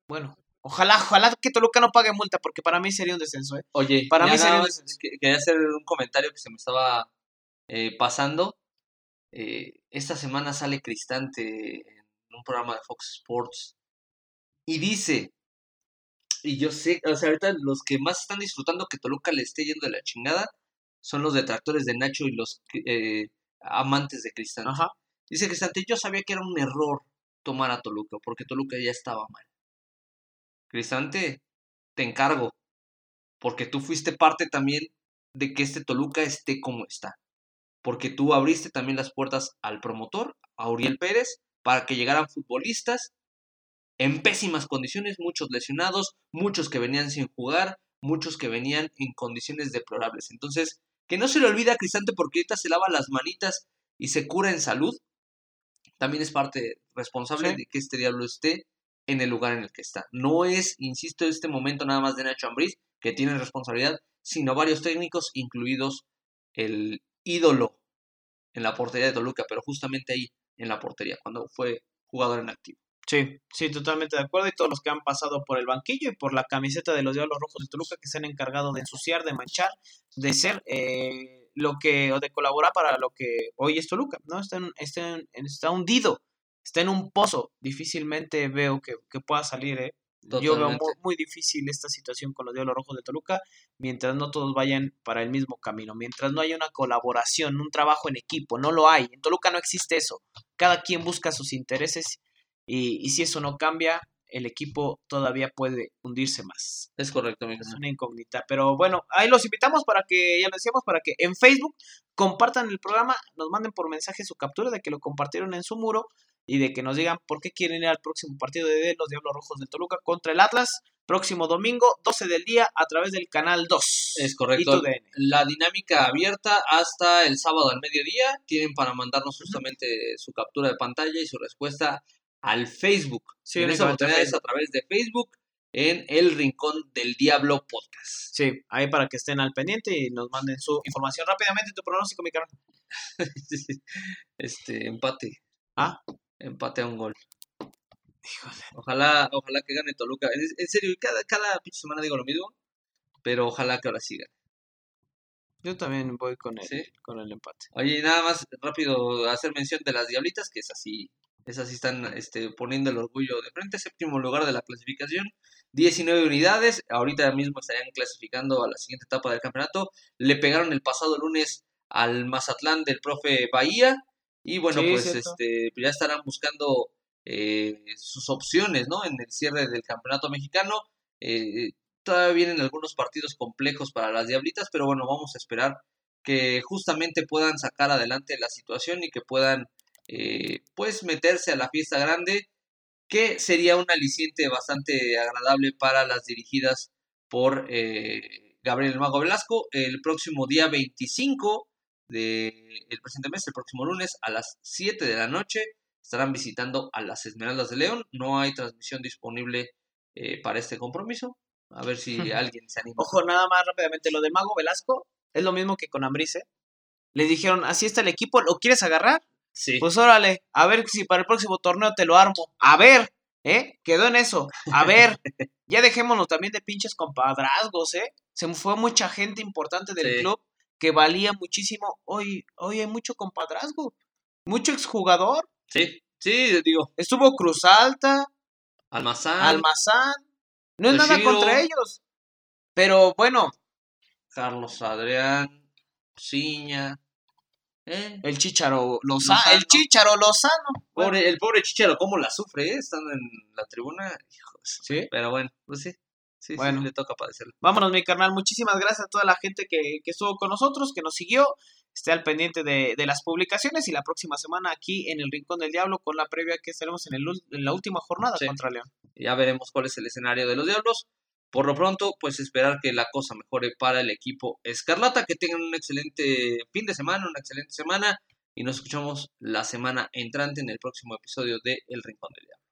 bueno, ojalá, ojalá que Toluca no pague multa, porque para mí sería un descenso, ¿eh? Oye, para mí sería un descenso. Quería hacer un comentario que se me estaba eh, pasando. Eh, esta semana sale Cristante en un programa de Fox Sports y dice, y yo sé, o sea, ahorita los que más están disfrutando que Toluca le esté yendo de la chingada son los detractores de Nacho y los eh, amantes de Cristante. Ajá. Dice Cristante, yo sabía que era un error tomar a Toluca, porque Toluca ya estaba mal. Cristante, te encargo, porque tú fuiste parte también de que este Toluca esté como está. Porque tú abriste también las puertas al promotor, a Uriel Pérez, para que llegaran futbolistas en pésimas condiciones, muchos lesionados, muchos que venían sin jugar, muchos que venían en condiciones deplorables. Entonces, que no se le olvide a Cristante porque ahorita se lava las manitas y se cura en salud, también es parte responsable de que este diablo esté en el lugar en el que está. No es, insisto, este momento nada más de Nacho Ambriz, que tiene responsabilidad, sino varios técnicos, incluidos el ídolo en la portería de Toluca, pero justamente ahí en la portería, cuando fue jugador en activo. Sí, sí, totalmente de acuerdo. Y todos los que han pasado por el banquillo y por la camiseta de los Diablos Rojos de Toluca que se han encargado de ensuciar, de manchar, de ser eh, lo que, o de colaborar para lo que hoy es Toluca, ¿no? Está, está, está hundido, está en un pozo. Difícilmente veo que, pueda salir, ¿eh? Yo veo muy, difícil esta situación con los Diablos Rojos de Toluca, mientras no todos vayan para el mismo camino, mientras no haya una colaboración, un trabajo en equipo, no lo hay. En Toluca no existe eso. Cada quien busca sus intereses y, y si eso no cambia, el equipo todavía puede hundirse más. Es correcto, amigo. Es una incógnita. Pero bueno, ahí los invitamos para que, ya lo decíamos, para que en Facebook compartan el programa, nos manden por mensaje su captura de que lo compartieron en su muro y de que nos digan por qué quieren ir al próximo partido de los Diablos Rojos de Toluca contra el Atlas. Próximo domingo, 12 del día, a través del canal 2. Es correcto. La dinámica abierta hasta el sábado al mediodía. Tienen para mandarnos justamente su captura de pantalla y su respuesta al Facebook. Sí, en esa oportunidad es a través de Facebook en el Rincón del Diablo Podcast. Sí, ahí para que estén al pendiente y nos manden su información rápidamente. Tu pronóstico, mi caro. este, empate. Ah, empate a un gol. Ojalá, ojalá que gane Toluca. En, serio, cada, cada semana digo lo mismo, pero ojalá que ahora siga. Yo también voy con el, con el empate. Oye, nada más rápido hacer mención de las Diablitas, que es así esas sí están este, poniendo el orgullo de frente. Séptimo lugar de la clasificación. 19 unidades. Ahorita mismo estarían clasificando a la siguiente etapa del campeonato. Le pegaron el pasado lunes al Mazatlán del profe Bahía. Y bueno, pues este, ya estarán buscando eh, sus opciones ¿no? en el cierre del campeonato mexicano. Eh, todavía vienen algunos partidos complejos para las Diablitas, pero bueno, vamos a esperar que justamente puedan sacar adelante la situación y que puedan eh, pues meterse a la fiesta grande, que sería un aliciente bastante agradable para las dirigidas por eh, Gabriel Mago Velasco el próximo día 25 del el presente mes, el próximo lunes a las 7 de la noche. Estarán visitando a las Esmeraldas de León. No hay transmisión disponible eh, para este compromiso. A ver si alguien se anima. Ojo, nada más rápidamente, lo del Mago Velasco es lo mismo que con Ambrice. Le dijeron, así está el equipo, ¿lo quieres agarrar? Sí. Pues órale, a ver si para el próximo torneo te lo armo. A ver, ¿eh? Quedó en eso. A ver, ya dejémonos también de pinches compadrazgos, ¿eh? Se fue mucha gente importante del Sí. club que valía muchísimo. Hoy, hoy hay mucho compadrazgo. Mucho exjugador. Sí, sí, digo, Estuvo Cruz Alta, Almazán, Almazán. No es nada contra ellos. Pero bueno, Carlos Adrián, Ciña, ¿eh? el Chicharo Lozano. Lozano. El Chicharo Lozano. Pobre, el pobre Chicharo, ¿cómo la sufre, eh? Estando en la tribuna. Hijos. Sí. Pero bueno, pues sí. Sí, Bueno. sí, le toca padecerlo. Vámonos, mi carnal. Muchísimas gracias a toda la gente que, que estuvo con nosotros, que nos siguió. Esté al pendiente de, de las publicaciones y la próxima semana aquí en el Rincón del Diablo con la previa que estaremos en, el, en la última jornada Sí. contra León. Ya veremos cuál es el escenario de los Diablos. Por lo pronto, pues esperar que la cosa mejore para el equipo Escarlata, que tengan un excelente fin de semana, una excelente semana, y nos escuchamos la semana entrante en el próximo episodio de El Rincón del Diablo.